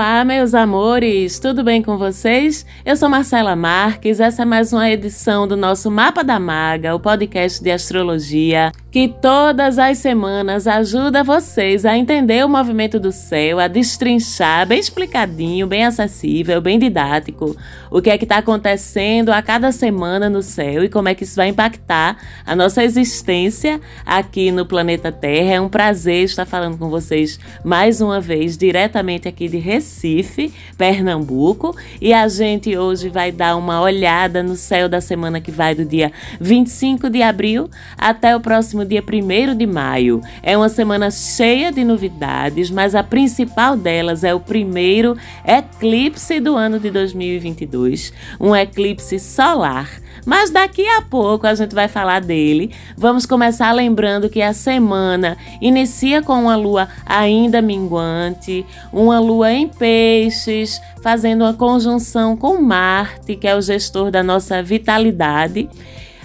falar Olá, meus amores, tudo bem com vocês? Eu sou Marcela Marques, essa é mais uma edição do nosso Mapa da Maga, o podcast de astrologia que todas as semanas ajuda vocês a entender o movimento do céu, a destrinchar bem explicadinho, bem acessível, bem didático, o que é que está acontecendo a cada semana no céu e como é que isso vai impactar a nossa existência aqui no planeta Terra. É um prazer estar falando com vocês mais uma vez, diretamente aqui de Recife, Pernambuco, e a gente hoje vai dar uma olhada no céu da semana que vai do dia 25 de abril até o próximo dia 1 de maio. É uma semana cheia de novidades, mas a principal delas é o primeiro eclipse do ano de 2022, um eclipse solar. Mas daqui a pouco a gente vai falar dele. Vamos começar lembrando que a semana inicia com uma lua ainda minguante, uma lua em peixes, fazendo uma conjunção com Marte, que é o gestor da nossa vitalidade.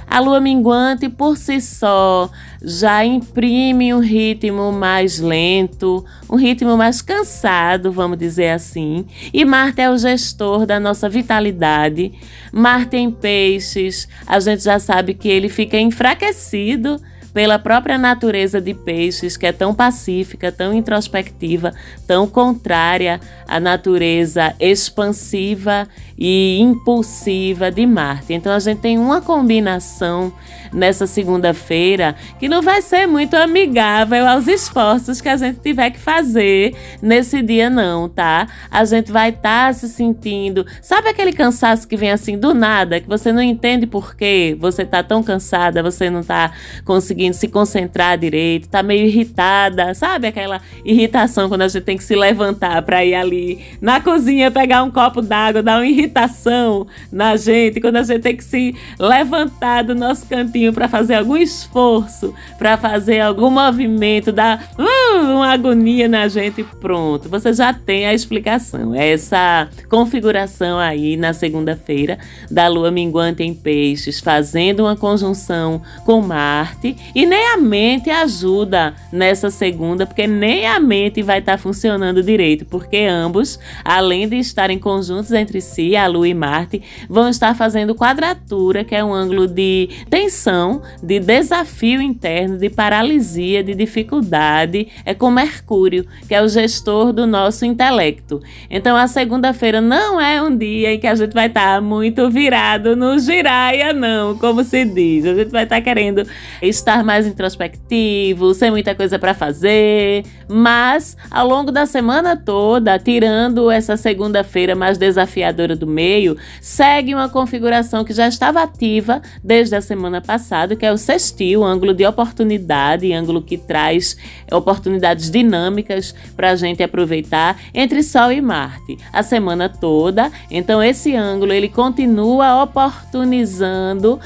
A lua minguante por si só já imprime um ritmo mais lento, um ritmo mais cansado, vamos dizer assim. E Marte é o gestor da nossa vitalidade. Marte em peixes, a gente já sabe que ele fica enfraquecido pela própria natureza de peixes, que é tão pacífica, tão introspectiva, tão contrária à natureza expansiva e impulsiva de Marte. Então a gente tem uma combinação nessa segunda-feira que não vai ser muito amigável aos esforços que a gente tiver que fazer nesse dia não, tá? A gente vai estar tá se sentindo, sabe aquele cansaço que vem assim do nada, que você não entende por quê? Você tá tão cansada, você não tá conseguindo se concentrar direito, tá meio irritada, sabe aquela irritação quando a gente tem que se levantar para ir ali na cozinha pegar um copo d'água, dar uma irritação na gente, quando a gente tem que se levantar do nosso cantinho para fazer algum esforço, para fazer algum movimento, dar uh, uma agonia na gente, pronto. Você já tem a explicação. Essa configuração aí na segunda-feira da lua minguante em peixes, fazendo uma conjunção com Marte e nem a mente ajuda nessa segunda, porque nem a mente vai estar tá funcionando direito, porque ambos, além de estarem conjuntos entre si, a Lua e Marte, vão estar fazendo quadratura, que é um ângulo de tensão, de desafio interno, de paralisia, de dificuldade, é com Mercúrio, que é o gestor do nosso intelecto. Então a segunda-feira não é um dia em que a gente vai estar muito virado no giraia, não, como se diz. A gente vai estar querendo estar mais introspectivo, sem muita coisa para fazer, mas ao longo da semana toda, tirando essa segunda-feira mais desafiadora do meio segue uma configuração que já estava ativa desde a semana passada, que é o sextil, ângulo de oportunidade, ângulo que traz oportunidades dinâmicas para a gente aproveitar entre Sol e Marte a semana toda. Então esse ângulo ele continua oportunizando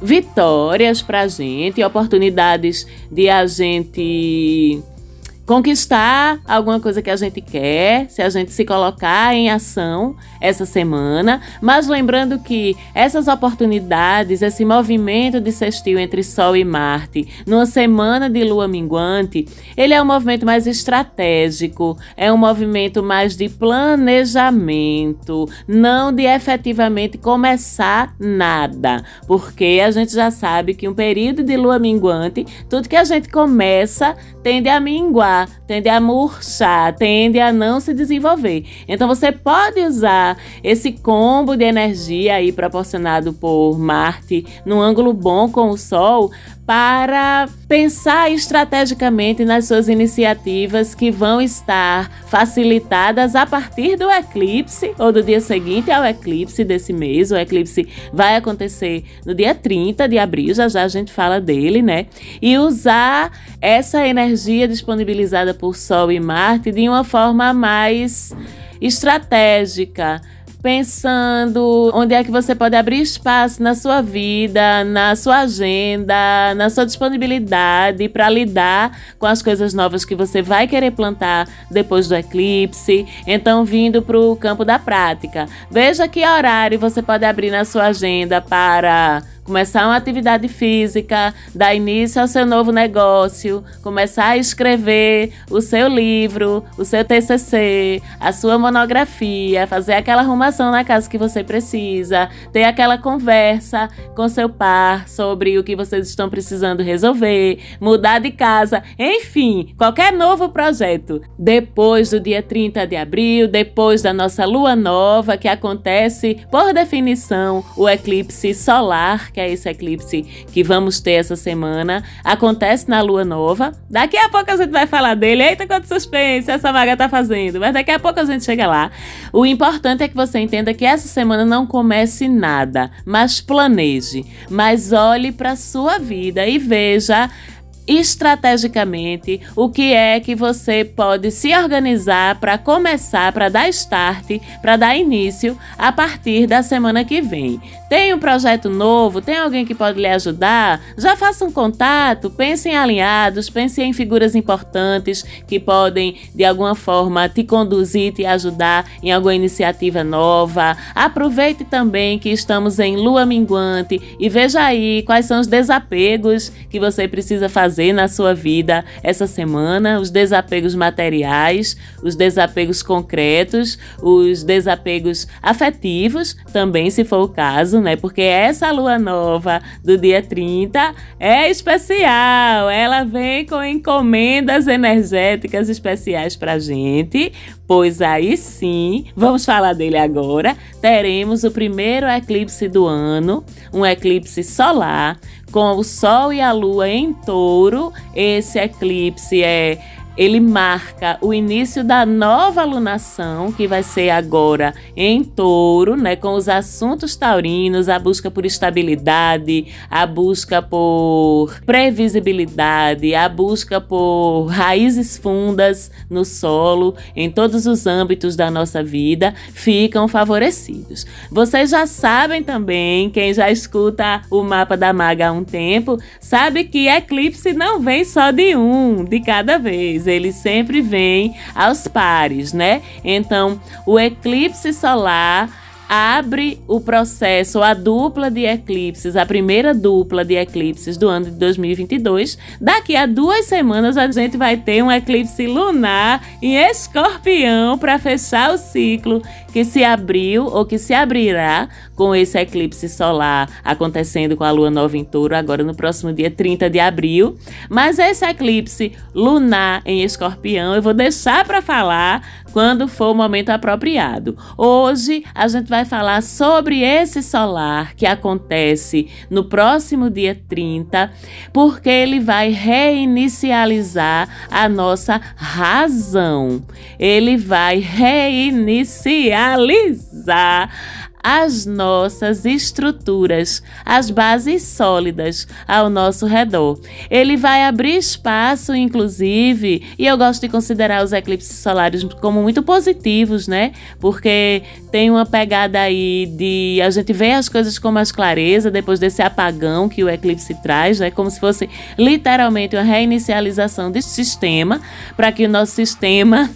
vitórias para a gente, oportunidades de a gente conquistar alguma coisa que a gente quer, se a gente se colocar em ação essa semana, mas lembrando que essas oportunidades, esse movimento de sextil entre Sol e Marte, numa semana de lua minguante, ele é um movimento mais estratégico, é um movimento mais de planejamento, não de efetivamente começar nada, porque a gente já sabe que um período de lua minguante, tudo que a gente começa tende a minguar, tende a murchar, tende a não se desenvolver. Então você pode usar esse combo de energia aí proporcionado por Marte num ângulo bom com o Sol para pensar estrategicamente nas suas iniciativas que vão estar facilitadas a partir do eclipse ou do dia seguinte ao eclipse desse mês. O eclipse vai acontecer no dia 30 de abril, já já a gente fala dele, né? E usar essa energia disponibilizada por Sol e Marte de uma forma mais estratégica pensando onde é que você pode abrir espaço na sua vida, na sua agenda, na sua disponibilidade para lidar com as coisas novas que você vai querer plantar depois do eclipse. Então, vindo para o campo da prática, veja que horário você pode abrir na sua agenda para começar uma atividade física, dar início ao seu novo negócio, começar a escrever o seu livro, o seu TCC, a sua monografia, fazer aquela arrumação na casa que você precisa, ter aquela conversa com seu par sobre o que vocês estão precisando resolver, mudar de casa, enfim, qualquer novo projeto. Depois do dia 30 de abril, depois da nossa lua nova, que acontece, por definição, o eclipse solar, que é esse eclipse que vamos ter essa semana, acontece na lua nova. Daqui a pouco a gente vai falar dele. Eita, quanto suspense essa maga tá fazendo. Mas daqui a pouco a gente chega lá. O importante é que você entenda que essa semana não comece nada, mas planeje. Mas olhe para sua vida e veja estrategicamente o que é que você pode se organizar para começar, para dar start, para dar início a partir da semana que vem. Tem um projeto novo? Tem alguém que pode lhe ajudar? Já faça um contato, pense em alinhados, pense em figuras importantes que podem de alguma forma te conduzir, te ajudar em alguma iniciativa nova. Aproveite também que estamos em lua minguante e veja aí quais são os desapegos que você precisa fazer na sua vida essa semana, os desapegos materiais, os desapegos concretos, os desapegos afetivos, também se for o caso, né? Porque essa lua nova do dia 30 é especial, ela vem com encomendas energéticas especiais pra gente, pois aí sim, vamos falar dele agora. Teremos o primeiro eclipse do ano, um eclipse solar com o Sol e a Lua em touro. Esse eclipse é ele marca o início da nova lunação, que vai ser agora em touro, né? Com os assuntos taurinos, a busca por estabilidade, a busca por previsibilidade, a busca por raízes fundas no solo, em todos os âmbitos da nossa vida, ficam favorecidos. Vocês já sabem também, quem já escuta o mapa da maga há um tempo, sabe que eclipse não vem só de um, de cada vez ele sempre vem aos pares, né? Então, o eclipse solar abre o processo, a dupla de eclipses, a primeira dupla de eclipses do ano de 2022. Daqui a duas semanas a gente vai ter um eclipse lunar em escorpião para fechar o ciclo que se abriu ou que se abrirá com esse eclipse solar acontecendo com a lua nova em touro agora no próximo dia 30 de abril. Mas esse eclipse lunar em escorpião eu vou deixar para falar quando for o momento apropriado. Hoje a gente vai falar sobre esse solar que acontece no próximo dia 30, porque ele vai reinicializar a nossa razão. Ele vai reinicializar as nossas estruturas, as bases sólidas ao nosso redor. Ele vai abrir espaço, inclusive, e eu gosto de considerar os eclipses solares como muito positivos, né? Porque tem uma pegada aí de a gente ver as coisas com mais clareza depois desse apagão que o eclipse traz, né? Como se fosse literalmente uma reinicialização desse sistema, para que o nosso sistema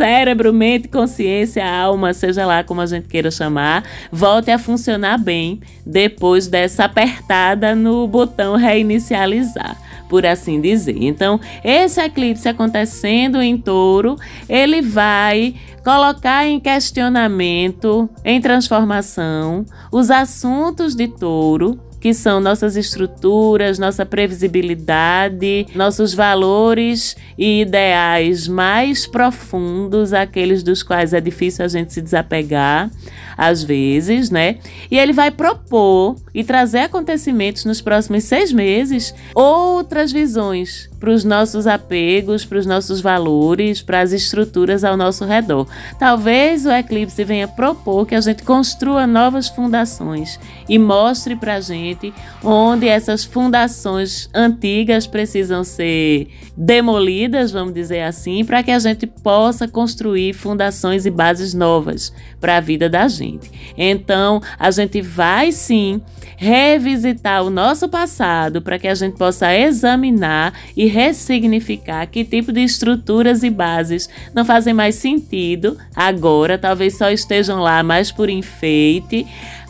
cérebro, mente, consciência, alma, seja lá como a gente queira chamar, volte a funcionar bem depois dessa apertada no botão reinicializar, por assim dizer. Então, esse eclipse acontecendo em touro, ele vai colocar em questionamento, em transformação, os assuntos de touro que são nossas estruturas, nossa previsibilidade, nossos valores e ideais mais profundos, aqueles dos quais é difícil a gente se desapegar, às vezes, né? E ele vai propor e trazer acontecimentos nos próximos seis meses outras visões para os nossos apegos, para os nossos valores, para as estruturas ao nosso redor. Talvez o eclipse venha propor que a gente construa novas fundações e mostre para a gente onde essas fundações antigas precisam ser demolidas, vamos dizer assim, para que a gente possa construir fundações e bases novas para a vida da gente. Então, a gente vai sim revisitar o nosso passado para que a gente possa examinar e ressignificar que tipo de estruturas e bases não fazem mais sentido agora, talvez só estejam lá mais por enfeite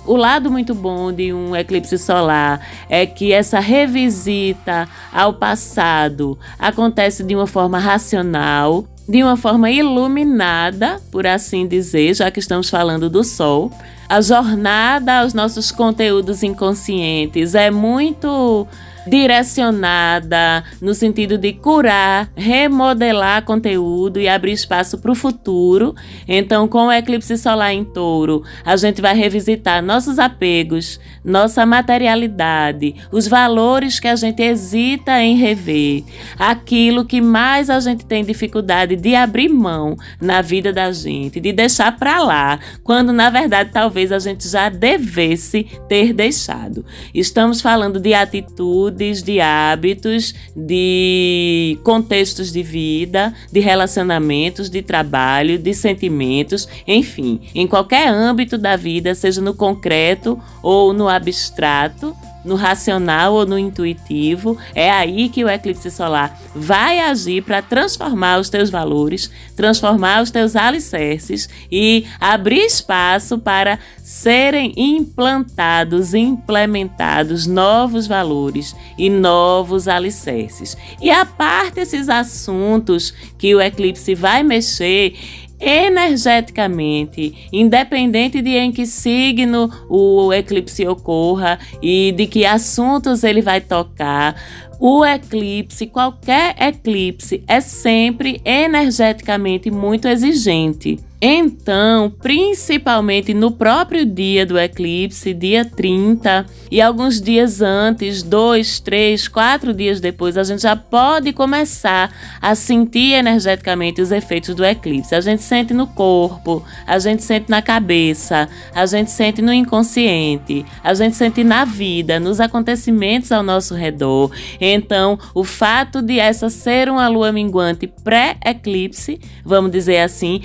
O lado muito bom de um eclipse solar é que essa revisita ao passado acontece de uma forma racional, de uma forma iluminada, por assim dizer, já que estamos falando do Sol. A jornada aos nossos conteúdos inconscientes. É muito direcionada no sentido de curar, remodelar conteúdo e abrir espaço para o futuro. Então, com o eclipse solar em touro, a gente vai revisitar nossos apegos, nossa materialidade, os valores que a gente hesita em rever, aquilo que mais a gente tem dificuldade de abrir mão na vida da gente, de deixar para lá, quando na verdade talvez a gente já devesse ter deixado. Estamos falando de atitude de hábitos, de contextos de vida, de relacionamentos, de trabalho, de sentimentos, enfim, em qualquer âmbito da vida, seja no concreto ou no abstrato, no racional ou no intuitivo, é aí que o eclipse solar vai agir para transformar os teus valores, transformar os teus alicerces e abrir espaço para serem implantados, implementados novos valores e novos alicerces. E a parte esses assuntos que o eclipse vai mexer, energeticamente, independente de em que signo o eclipse ocorra e de que assuntos ele vai tocar, o eclipse, qualquer eclipse, é sempre energeticamente muito exigente. Então, principalmente no próprio dia do eclipse, dia 30, e alguns dias antes, dois, três, quatro dias depois, a gente já pode começar a sentir energeticamente os efeitos do eclipse. A gente sente no corpo, a gente sente na cabeça, a gente sente no inconsciente, a gente sente na vida, nos acontecimentos ao nosso redor. Então, o fato de essa ser uma lua minguante pré-eclipse, vamos dizer assim,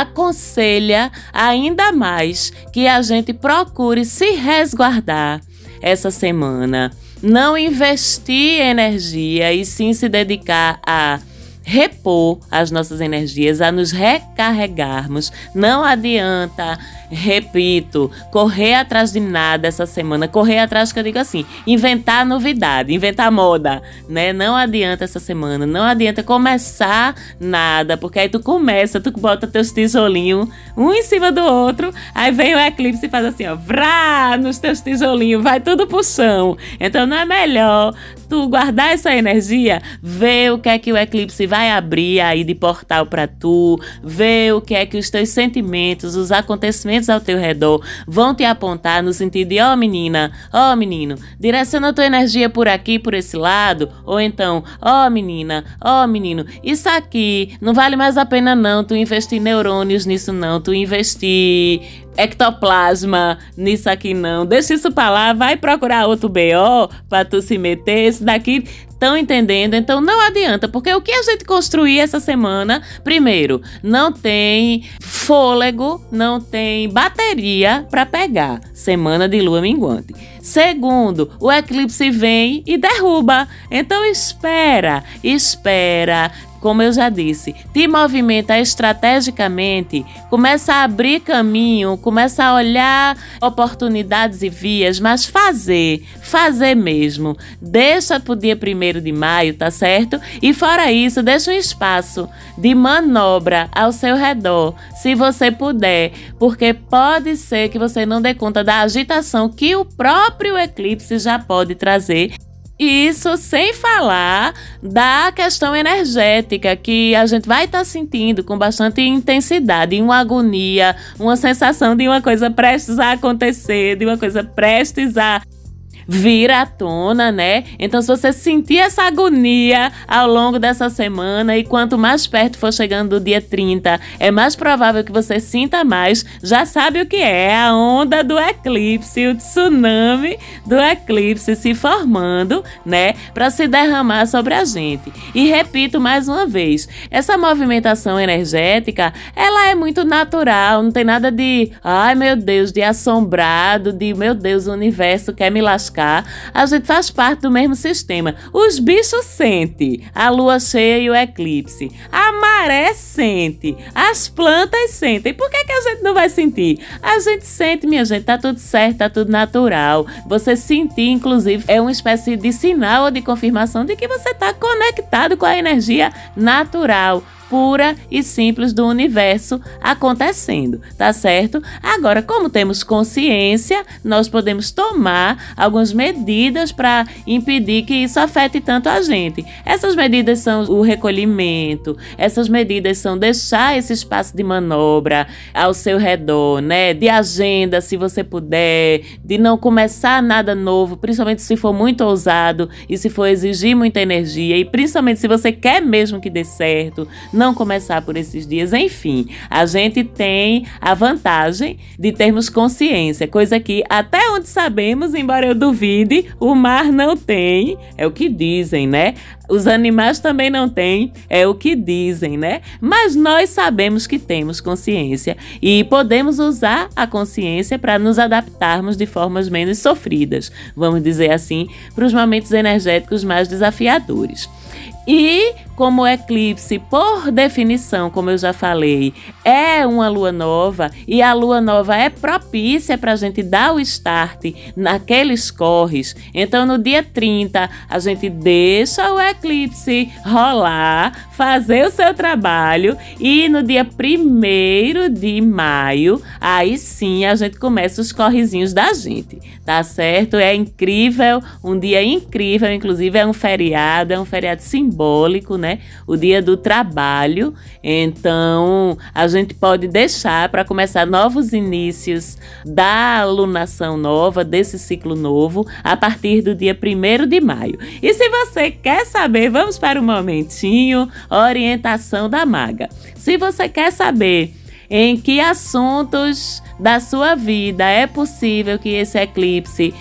aconselha ainda mais que a gente procure se resguardar essa semana. Não investir energia e sim se dedicar a repor as nossas energias, a nos recarregarmos. Não adianta repito, correr atrás de nada essa semana, correr atrás que eu digo assim, inventar novidade, inventar moda, né? Não adianta essa semana, não adianta começar nada, porque aí tu começa, tu bota teus tijolinhos um em cima do outro, aí vem o eclipse e faz assim, ó, vrá, nos teus tijolinhos, vai tudo pro chão. Então não é melhor tu guardar essa energia, ver o que é que o eclipse vai abrir aí de portal para tu, ver o que é que os teus sentimentos, os acontecimentos ao teu redor vão te apontar no sentido de: ó oh, menina, ó oh, menino, direciona tua energia por aqui, por esse lado. Ou então: ó oh, menina, ó menino, isso aqui não vale mais a pena não tu investir neurônios nisso, não. Tu investir ectoplasma nisso aqui não. Deixa isso pra lá, vai procurar outro BO pra tu se meter. Esse daqui estão entendendo? Então não adianta, porque o que a gente construir essa semana, primeiro, não tem fôlego, não tem bateria para pegar. Semana de lua minguante. Segundo, o eclipse vem e derruba. Então espera, espera, como eu já disse, te movimenta estrategicamente, começa a abrir caminho, começa a olhar oportunidades e vias, mas fazer, fazer mesmo. Deixa pro dia 1 de maio, tá certo? E fora isso, deixa um espaço de manobra ao seu redor, se você puder, porque pode ser que você não dê conta da agitação que o próprio eclipse já pode trazer isso sem falar da questão energética que a gente vai estar tá sentindo com bastante intensidade, uma agonia, uma sensação de uma coisa prestes a acontecer, de uma coisa prestes a vir à tona, né? Então, se você sentir essa agonia ao longo dessa semana e quanto mais perto for chegando do dia 30, é mais provável que você sinta mais, já sabe o que é a onda do eclipse, o tsunami do eclipse se formando, né? Para se derramar sobre a gente. E repito mais uma vez, essa movimentação energética, ela é muito natural, não tem nada de, ai meu Deus, de assombrado, de meu Deus, o universo quer me lascar buscar, a gente faz parte do mesmo sistema. Os bichos sentem a lua cheia e o eclipse. A maré sente. As plantas sentem. Por que, que a gente não vai sentir? A gente sente, minha gente, tá tudo certo, tá tudo natural. Você sentir, inclusive, é uma espécie de sinal ou de confirmação de que você está conectado com a energia natural pura e simples do universo acontecendo, tá certo? Agora, como temos consciência, nós podemos tomar algumas medidas para impedir que isso afete tanto a gente. Essas medidas são o recolhimento, essas medidas são deixar esse espaço de manobra ao seu redor, né? De agenda, se você puder, de não começar nada novo, principalmente se for muito ousado e se for exigir muita energia, e principalmente se você quer mesmo que dê certo, não começar por esses dias. Enfim, a gente tem a vantagem de termos consciência, coisa que até onde sabemos, embora eu duvide, o mar não tem. É o que dizem, né? Os animais também não têm, é o que dizem, né? Mas nós sabemos que temos consciência e podemos usar a consciência para nos adaptarmos de formas menos sofridas, vamos dizer assim, para os momentos energéticos mais desafiadores. E como o eclipse, por definição, como eu já falei, é uma lua nova e a lua nova é propícia para a gente dar o start naqueles corres. Então, no dia 30, a gente deixa o eclipse rolar, fazer o seu trabalho e no dia 1 de maio, aí sim a gente começa os correzinhos da gente, tá certo? É incrível, um dia incrível, inclusive é um feriado, é um feriado simbólico, né? O dia do trabalho. Então, a gente pode deixar para começar novos inícios da alunação nova, desse ciclo novo, a partir do dia 1 de maio. E se você quer saber, vamos para um momentinho orientação da maga. Se você quer saber em que assuntos da sua vida é possível que esse eclipse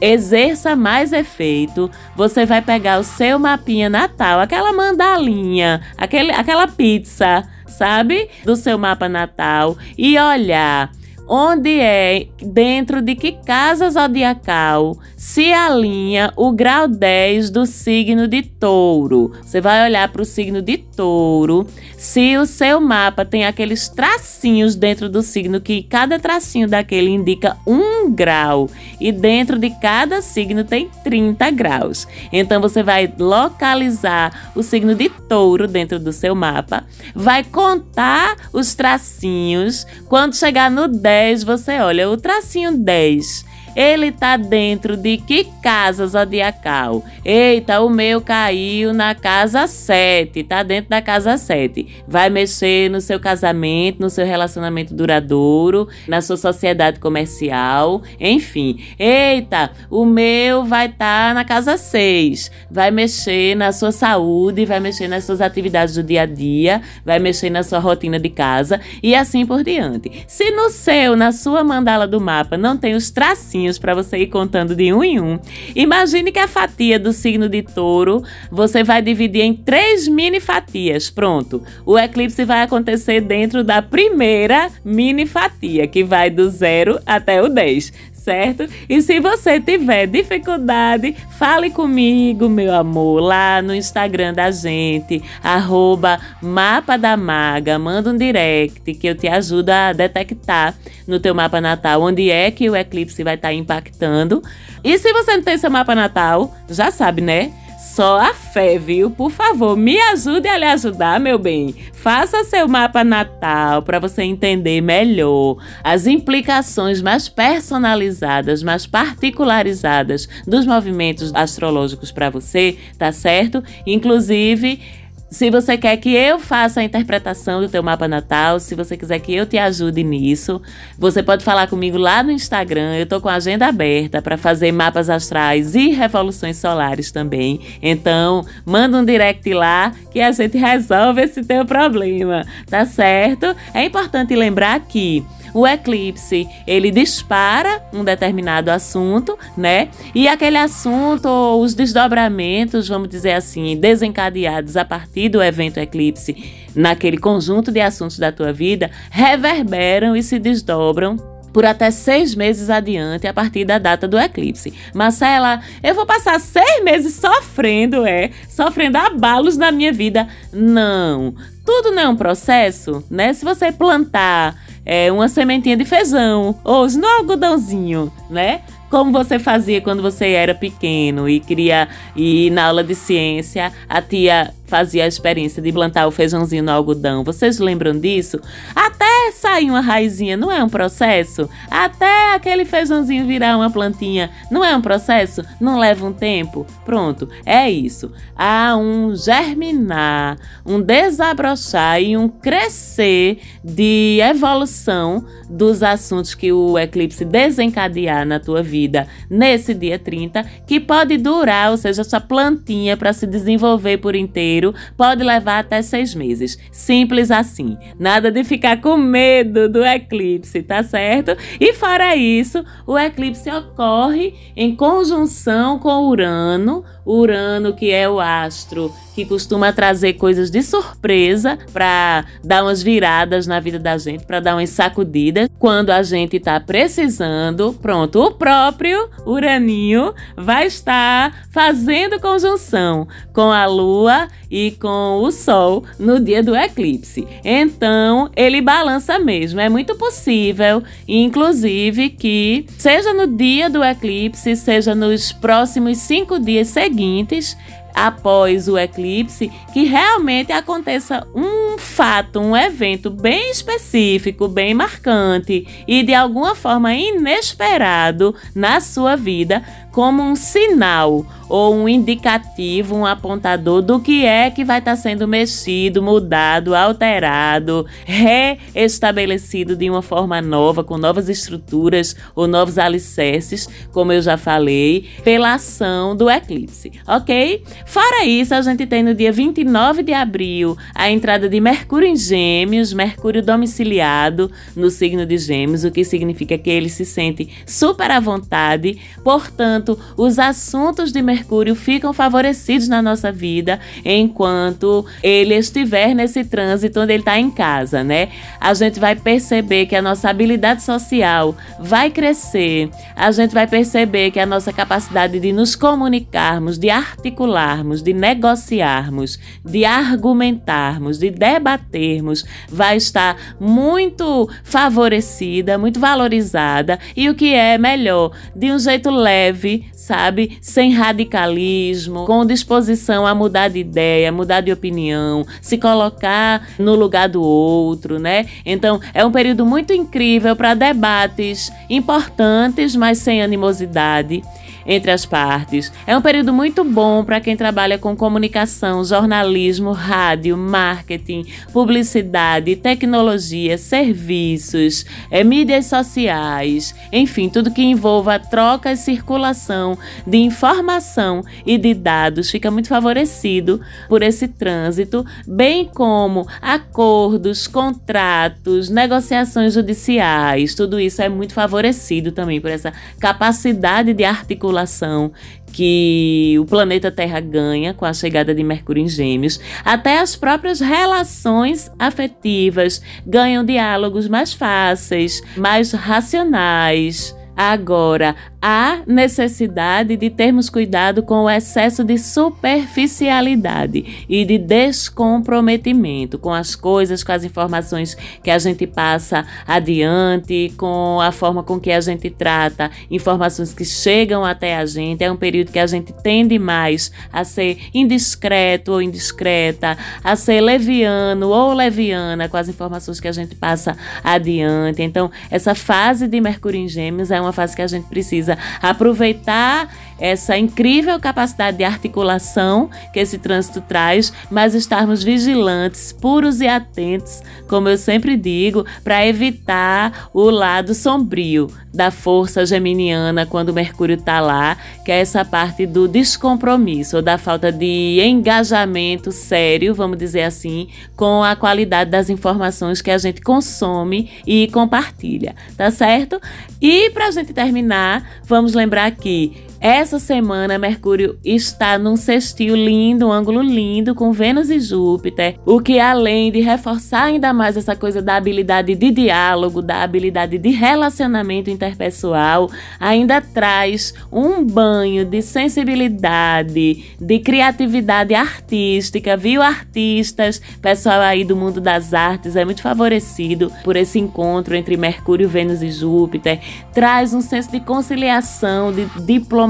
exerça mais efeito, você vai pegar o seu mapinha natal, aquela mandalinha, aquele, aquela pizza, sabe? Do seu mapa natal e olhar onde é, dentro de que casa zodiacal se alinha o grau 10 do signo de touro. Você vai olhar para o signo de touro, se o seu mapa tem aqueles tracinhos dentro do signo, que cada tracinho daquele indica um grau, e dentro de cada signo tem 30 graus. Então você vai localizar o signo de touro dentro do seu mapa, vai contar os tracinhos, quando chegar no 10, 10, você olha o tracinho 10 ele tá dentro de que casa zodiacal? Eita, o meu caiu na casa 7, tá dentro da casa 7. Vai mexer no seu casamento, no seu relacionamento duradouro, na sua sociedade comercial, enfim. Eita, o meu vai estar tá na casa 6. Vai mexer na sua saúde, vai mexer nas suas atividades do dia a dia, vai mexer na sua rotina de casa e assim por diante. Se no seu, na sua mandala do mapa, não tem os tracinhos para você ir contando de um em um. Imagine que a fatia do signo de touro você vai dividir em três mini fatias. Pronto. O eclipse vai acontecer dentro da primeira mini fatia, que vai do zero até o 10 certo? E se você tiver dificuldade, fale comigo, meu amor, lá no Instagram da gente, arroba Mapa da Maga, manda um direct que eu te ajudo a detectar no teu mapa natal onde é que o eclipse vai estar tá impactando. E se você não tem seu mapa natal, já sabe, né? Só a fé, viu? Por favor, me ajude a lhe ajudar, meu bem. Faça seu mapa natal para você entender melhor as implicações mais personalizadas, mais particularizadas dos movimentos astrológicos para você, tá certo? Inclusive, se você quer que eu faça a interpretação do teu mapa natal, se você quiser que eu te ajude nisso, você pode falar comigo lá no Instagram. Eu tô com a agenda aberta para fazer mapas astrais e revoluções solares também. Então, manda um direct lá que a gente resolve esse teu problema, tá certo? É importante lembrar que o eclipse, ele dispara um determinado assunto, né? E aquele assunto, os desdobramentos, vamos dizer assim, desencadeados a partir do evento eclipse, naquele conjunto de assuntos da tua vida, reverberam e se desdobram por até seis meses adiante a partir da data do eclipse. Marcela, eu vou passar seis meses sofrendo, é? Sofrendo abalos na minha vida. Não. Tudo não é um processo, né? Se você plantar é, uma sementinha de feijão ou no algodãozinho, né? como você fazia quando você era pequeno e queria ir na aula de ciência, a tia fazia a experiência de plantar o feijãozinho no algodão. Vocês lembram disso? Até sair uma raizinha não é um processo? Até aquele feijãozinho virar uma plantinha não é um processo? Não leva um tempo? Pronto, é isso. Há um germinar, um desabrochar e um crescer de evolução dos assuntos que o eclipse desencadear na tua vida nesse dia 30, que pode durar, ou seja, essa plantinha para se desenvolver por inteiro pode levar até seis meses. Simples assim. Nada de ficar com medo do eclipse, tá certo? E fora isso, o eclipse ocorre em conjunção com Urano, Urano que é o astro que costuma trazer coisas de surpresa para dar umas viradas na vida da gente, para dar umas sacudidas quando a gente está precisando. Pronto, o próprio Uraninho vai estar fazendo conjunção com a Lua e com o Sol no dia do eclipse. Então, ele balança mesmo. É muito possível, inclusive, que seja no dia do eclipse, seja nos próximos cinco dias seguintes, após o eclipse, que realmente aconteça um fato, um evento bem específico, bem marcante e de alguma forma inesperado na sua vida, como um sinal ou um indicativo, um apontador do que é que vai estar tá sendo mexido, mudado, alterado, reestabelecido de uma forma nova, com novas estruturas ou novos alicerces, como eu já falei, pela ação do eclipse, ok? Fora isso, a gente tem no dia 29 de abril a entrada de Mercúrio em Gêmeos, Mercúrio domiciliado no signo de Gêmeos, o que significa que ele se sente super à vontade, portanto, Portanto, os assuntos de Mercúrio ficam favorecidos na nossa vida enquanto ele estiver nesse trânsito onde ele está em casa, né? A gente vai perceber que a nossa habilidade social vai crescer, a gente vai perceber que a nossa capacidade de nos comunicarmos, de articularmos, de negociarmos, de argumentarmos, de debatermos, vai estar muito favorecida, muito valorizada e o que é melhor, de um jeito leve sabe? Sem radicalismo, com disposição a mudar de ideia, mudar de opinião, se colocar no lugar do outro, né? Então, é um período muito incrível para debates importantes, mas sem animosidade entre as partes. É um período muito bom para quem trabalha com comunicação, jornalismo, rádio, marketing, publicidade, tecnologia, serviços, é, mídias sociais, enfim, tudo que envolva troca e circulação de informação e de dados fica muito favorecido por esse trânsito, bem como acordos, contratos, negociações judiciais, tudo isso é muito favorecido também por essa capacidade de articulação população que o planeta Terra ganha com a chegada de Mercúrio em Gêmeos, até as próprias relações afetivas ganham diálogos mais fáceis, mais racionais. Agora, há necessidade de termos cuidado com o excesso de superficialidade e de descomprometimento com as coisas, com as informações que a gente passa adiante, com a forma com que a gente trata informações que chegam até a gente. É um período que a gente tende mais a ser indiscreto ou indiscreta, a ser leviano ou leviana com as informações que a gente passa adiante. Então, essa fase de Mercúrio em Gêmeos é uma fase que a gente precisa aproveitar essa incrível capacidade de articulação que esse trânsito traz, mas estarmos vigilantes, puros e atentos, como eu sempre digo, para evitar o lado sombrio da força geminiana quando Mercúrio está lá, que é essa parte do descompromisso ou da falta de engajamento sério, vamos dizer assim, com a qualidade das informações que a gente consome e compartilha, tá certo? E para a gente terminar, vamos lembrar que Essa semana, Mercúrio está num sextil lindo, um ângulo lindo com Vênus e Júpiter, o que além de reforçar ainda mais essa coisa da habilidade de diálogo, da habilidade de relacionamento interpessoal, ainda traz um banho de sensibilidade, de criatividade artística, viu, artistas? Pessoal aí do mundo das artes é muito favorecido por esse encontro entre Mercúrio, Vênus e Júpiter. Traz um senso de conciliação, de diplomacia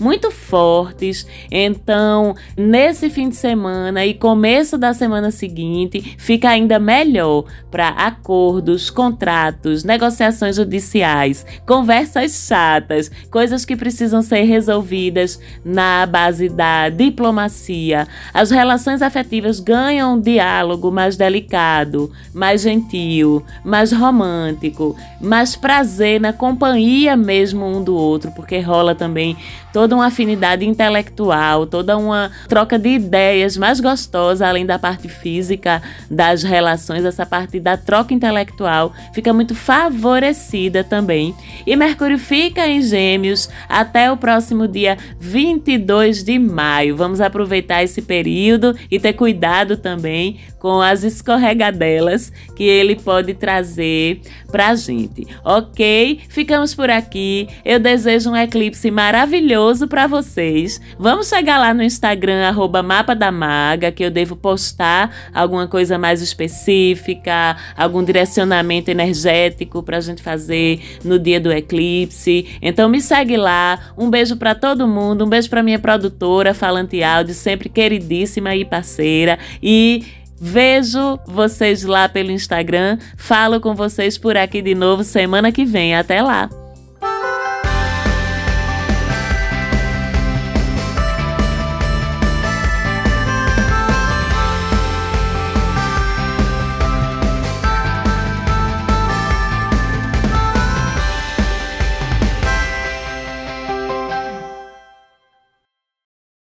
muito fortes. Então, nesse fim de semana e começo da semana seguinte, fica ainda melhor para acordos, contratos, negociações judiciais, conversas chatas, coisas que precisam ser resolvidas na base da diplomacia. As relações afetivas ganham um diálogo mais delicado, mais gentil, mais romântico, mais prazer na companhia mesmo um do outro, porque rola também toda uma afinidade intelectual, toda uma troca de ideias mais gostosa, além da parte física das relações, essa parte da troca intelectual fica muito favorecida também. E Mercúrio fica em Gêmeos até o próximo dia 22 de maio. Vamos aproveitar esse período e ter cuidado também com as escorregadelas que ele pode trazer pra gente. Ok? Ficamos por aqui. Eu desejo um eclipse maravilhoso para vocês. Vamos chegar lá no Instagram, arroba Mapa da Maga, que eu devo postar alguma coisa mais específica, algum direcionamento energético pra gente fazer no dia do eclipse. Então me segue lá. Um beijo para todo mundo, um beijo para minha produtora Falante Áudio, sempre queridíssima e parceira. E Vejo vocês lá pelo Instagram. Falo com vocês por aqui de novo semana que vem. Até lá!